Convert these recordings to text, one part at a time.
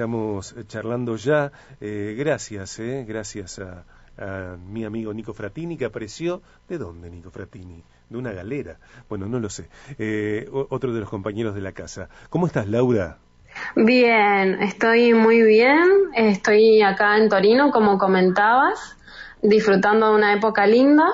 estamos charlando ya. Eh, gracias, eh, gracias a, mi amigo Nico Fratini que apareció. ¿De dónde, Nico Fratini? De una galera. Bueno, no lo sé. Eh, otro de los compañeros de la casa. ¿Cómo estás, Laura? Bien, estoy muy bien. Estoy acá en Torino, como comentabas, disfrutando de una época linda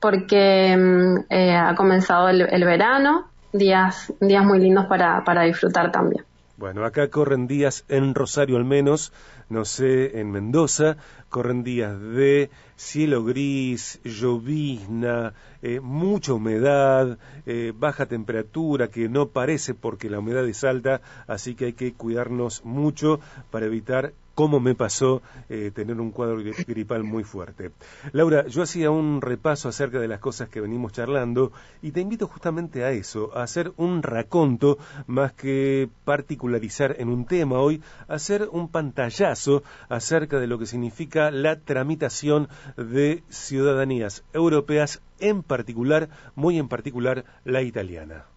porque mm, eh, ha comenzado el, el, verano, días, días muy lindos para, para disfrutar también. Bueno, acá corren días en Rosario al menos, no sé, en Mendoza, corren días de cielo gris, llovizna, eh, mucha humedad, eh, baja temperatura que no parece porque la humedad es alta, así que hay que cuidarnos mucho para evitar cómo me pasó eh, tener un cuadro gripal muy fuerte. Laura, yo hacía un repaso acerca de las cosas que venimos charlando y te invito justamente a eso, a hacer un raconto más que particularizar en un tema hoy, hacer un pantallazo acerca de lo que significa la tramitación de ciudadanías europeas, en particular, muy en particular, la italiana.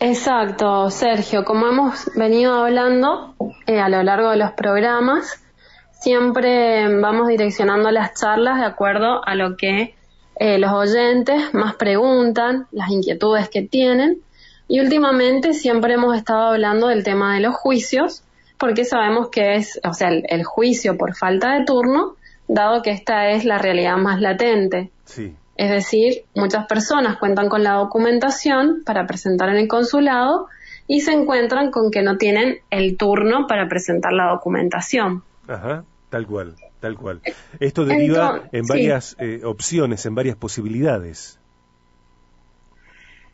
Exacto, Sergio. Como hemos venido hablando eh, a lo largo de los programas, siempre vamos direccionando las charlas de acuerdo a lo que eh, los oyentes más preguntan, las inquietudes que tienen. Y últimamente siempre hemos estado hablando del tema de los juicios, porque sabemos que es, o sea, el, juicio por falta de turno, dado que esta es la realidad más latente. Sí. Es decir, muchas personas cuentan con la documentación para presentar en el consulado y se encuentran con que no tienen el turno para presentar la documentación. Ajá, tal cual, tal cual. Esto deriva en varias eh, opciones, en varias posibilidades.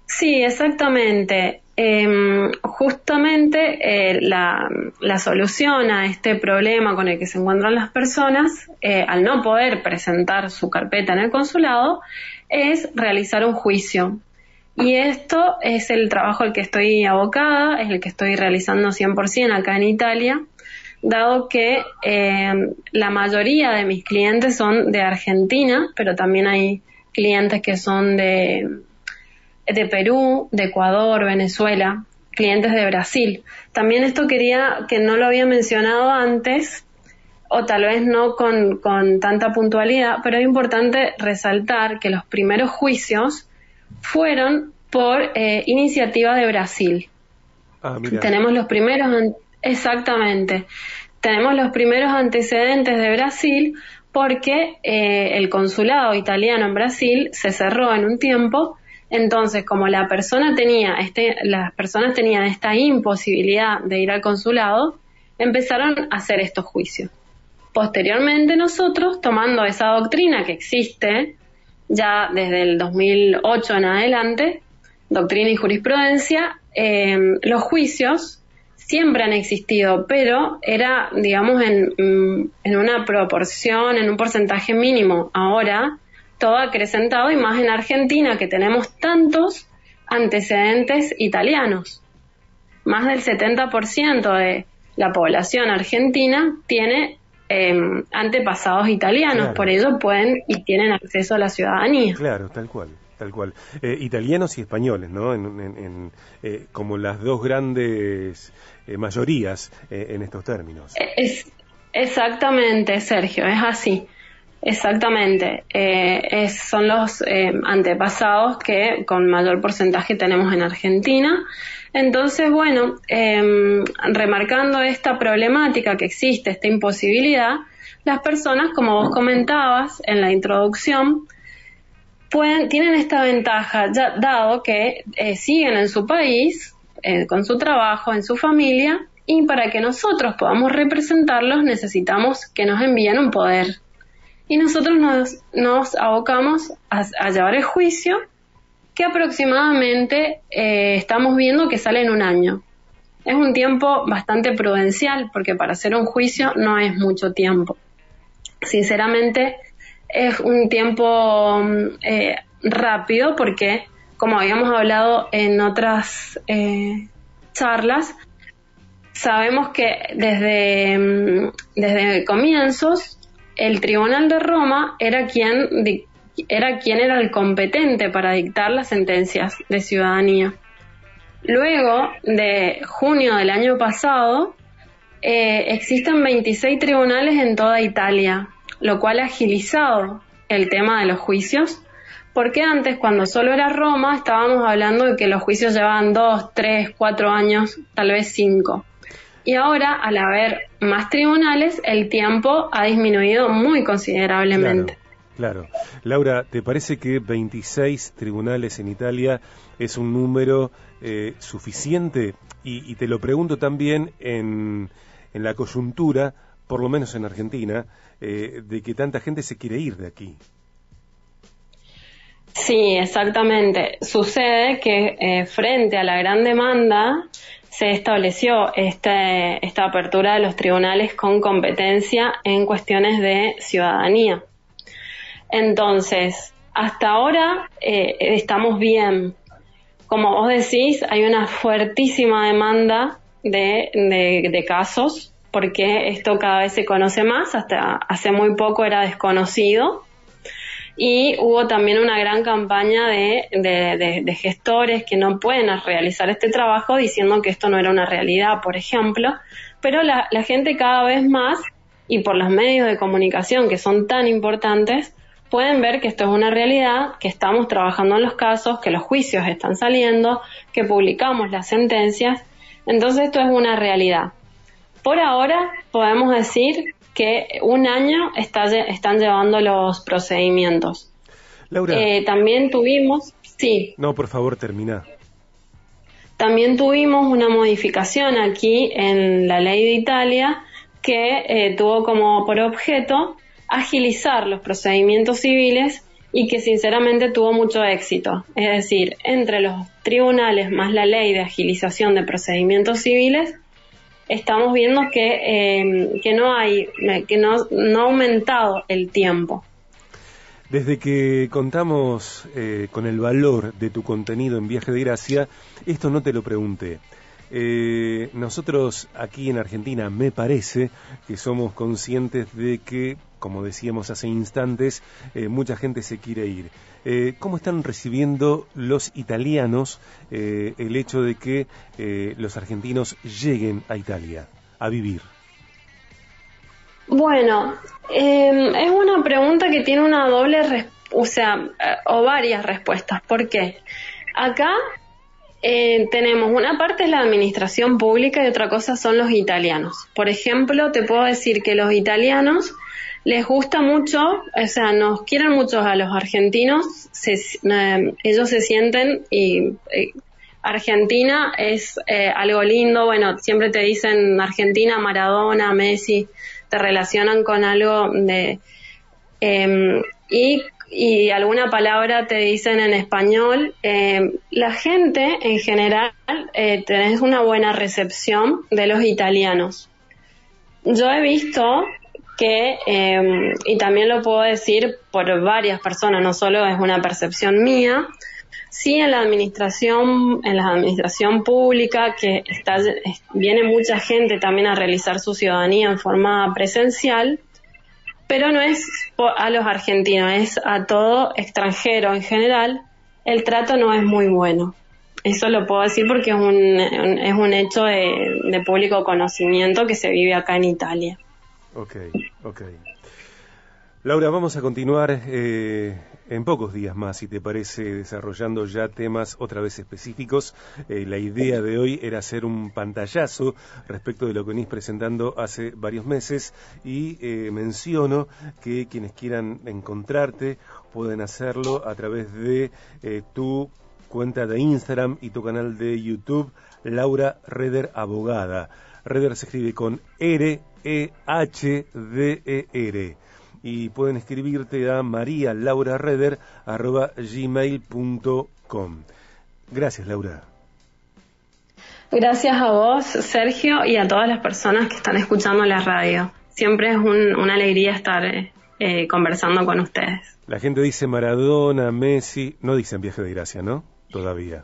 Sí, exactamente. Em, justamente eh, la, solución a este problema con el que se encuentran las personas, eh, al no poder presentar su carpeta en el consulado, es realizar un juicio. Y esto es el trabajo al que estoy abocada, es el que estoy realizando 100% acá en Italia, dado que em, la mayoría de mis clientes son de Argentina, pero también hay clientes que son de de Perú, de Ecuador, Venezuela, clientes de Brasil. También esto quería que no lo había mencionado antes, o tal vez no con, tanta puntualidad, pero es importante resaltar que los primeros juicios fueron por eh, iniciativa de Brasil. Ah, Tenemos los primeros, exactamente, tenemos los primeros antecedentes de Brasil porque eh, el consulado italiano en Brasil se cerró en un tiempo entonces, como la persona tenía este, las personas tenían esta imposibilidad de ir al consulado, empezaron a hacer estos juicios. Posteriormente nosotros, tomando esa doctrina que existe ya desde el 2008 en adelante, doctrina y jurisprudencia, em, los juicios siempre han existido, pero era, digamos, en, en una proporción, en un porcentaje mínimo. Ahora todo acrecentado y más en Argentina que tenemos tantos antecedentes italianos. Más del 70% de la población argentina tiene em, antepasados italianos, por ello pueden y tienen acceso a la ciudadanía. Claro, tal cual. Tal cual. Eh, italianos y españoles, ¿no? En, eh, como las dos grandes eh, mayorías en estos términos. Es, exactamente, Sergio, es así. Exactamente, eh, son los eh, antepasados que con mayor porcentaje tenemos en Argentina. Entonces, bueno, em, remarcando esta problemática que existe, esta imposibilidad, las personas, como vos comentabas en la introducción, pueden, tienen esta ventaja, ya, dado que eh, siguen en su país, con su trabajo, en su familia, y para que nosotros podamos representarlos necesitamos que nos envíen un poder y nosotros nos, nos abocamos a, llevar el juicio que aproximadamente eh, estamos viendo que sale en un año. Es un tiempo bastante prudencial porque para hacer un juicio no es mucho tiempo. Sinceramente es un tiempo mm, eh, rápido porque, como habíamos hablado en otras eh, charlas, sabemos que desde, mm, desde comienzos el Tribunal de Roma era quien, era quien era el competente para dictar las sentencias de ciudadanía. Luego de junio del año pasado, eh, existen 26 tribunales en toda Italia, lo cual ha agilizado el tema de los juicios, porque antes, cuando solo era Roma, estábamos hablando de que los juicios llevaban 2, 3, 4 años, tal vez 5. Y ahora, al haber más tribunales, el tiempo ha disminuido muy considerablemente. Claro. Laura, ¿te parece que 26 tribunales en Italia es un número eh, suficiente? Y, te lo pregunto también en, en, la coyuntura, por lo menos en Argentina, eh, de que tanta gente se quiere ir de aquí. Sí, exactamente. Sucede que eh, frente a la gran demanda se estableció este, esta apertura de los tribunales con competencia en cuestiones de ciudadanía. Entonces, hasta ahora eh, estamos bien. Como vos decís, hay una fuertísima demanda de, de, casos porque esto cada vez se conoce más, hasta hace muy poco era desconocido. Y hubo también una gran campaña de, gestores que no pueden realizar este trabajo diciendo que esto no era una realidad, por ejemplo. Pero la, la gente cada vez más, y por los medios de comunicación que son tan importantes, pueden ver que esto es una realidad, que estamos trabajando en los casos, que los juicios están saliendo, que publicamos las sentencias. Entonces esto es una realidad. Por ahora podemos decir que un año están llevando los procedimientos. Laura. Eh, también tuvimos, sí. No, por favor, termina. También tuvimos una modificación aquí en la ley de Italia que eh, tuvo como por objeto agilizar los procedimientos civiles y que sinceramente tuvo mucho éxito. Es decir, entre los tribunales más la ley de agilización de procedimientos civiles, estamos viendo que, em, que no hay, que no, no, ha aumentado el tiempo. Desde que contamos eh, con el valor de tu contenido en Viaje de Gracia, esto no te lo pregunté. Eh, nosotros aquí en Argentina me parece que somos conscientes de que, como decíamos hace instantes, eh, mucha gente se quiere ir. Eh, ¿Cómo están recibiendo los italianos el hecho de que los argentinos lleguen a Italia a vivir? Bueno, em, es una pregunta que tiene una doble, o sea, o varias respuestas. ¿Por qué? Acá eh, tenemos una parte es la administración pública y otra cosa son los italianos. Por ejemplo, te puedo decir que los italianos les gusta mucho, o sea, nos quieren mucho a los argentinos, eh, ellos se sienten y eh, Argentina es algo lindo, bueno, siempre te dicen Argentina, Maradona, Messi, te relacionan con algo de... Em, y y alguna palabra te dicen en español, eh, la gente en general eh, tenés una buena recepción de los italianos. Yo he visto que, eh, y también lo puedo decir por varias personas, no solo es una percepción mía, sí en la administración, en la administración pública, que viene mucha gente también a realizar su ciudadanía en forma presencial, pero no es a los argentinos, es a todo extranjero en general, el trato no es muy bueno. Eso lo puedo decir porque es un, es un hecho de, de público conocimiento que se vive acá en Italia. Ok, ok. Laura, vamos a continuar eh, en pocos días más, si te parece, desarrollando ya temas otra vez específicos. Eh, la idea de hoy era hacer un pantallazo respecto de lo que venís presentando hace varios meses y eh, menciono que quienes quieran encontrarte pueden hacerlo a través de tu cuenta de Instagram y tu canal de YouTube, Laura Reder Abogada. Reder se escribe con R-E-H-D-E-R y pueden escribirte a marialaurareder.gmail.com. Gracias, Laura. Gracias a vos, Sergio, y a todas las personas que están escuchando la radio. Siempre es una alegría estar eh, eh, conversando con ustedes. La gente dice Maradona, Messi, no dicen viaje de gracia, ¿no? Todavía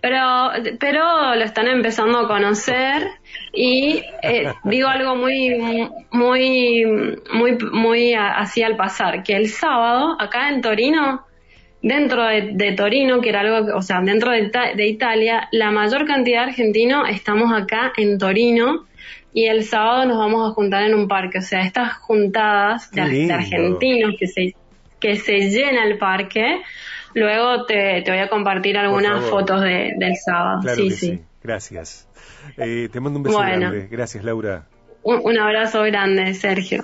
pero, pero lo están empezando a conocer y eh, digo algo muy, muy, muy, muy así al pasar, que el sábado acá en Torino, dentro de, Torino, que era algo, o sea, dentro de, de, Italia, la mayor cantidad de argentinos estamos acá en Torino y el sábado nos vamos a juntar en un parque. O sea, estas juntadas de, argentinos que se, que se llena el parque, luego te, voy a compartir algunas fotos del sábado. sí, sí, Gracias. Eh, te mando un beso grande. Gracias, Laura. un abrazo grande, Sergio.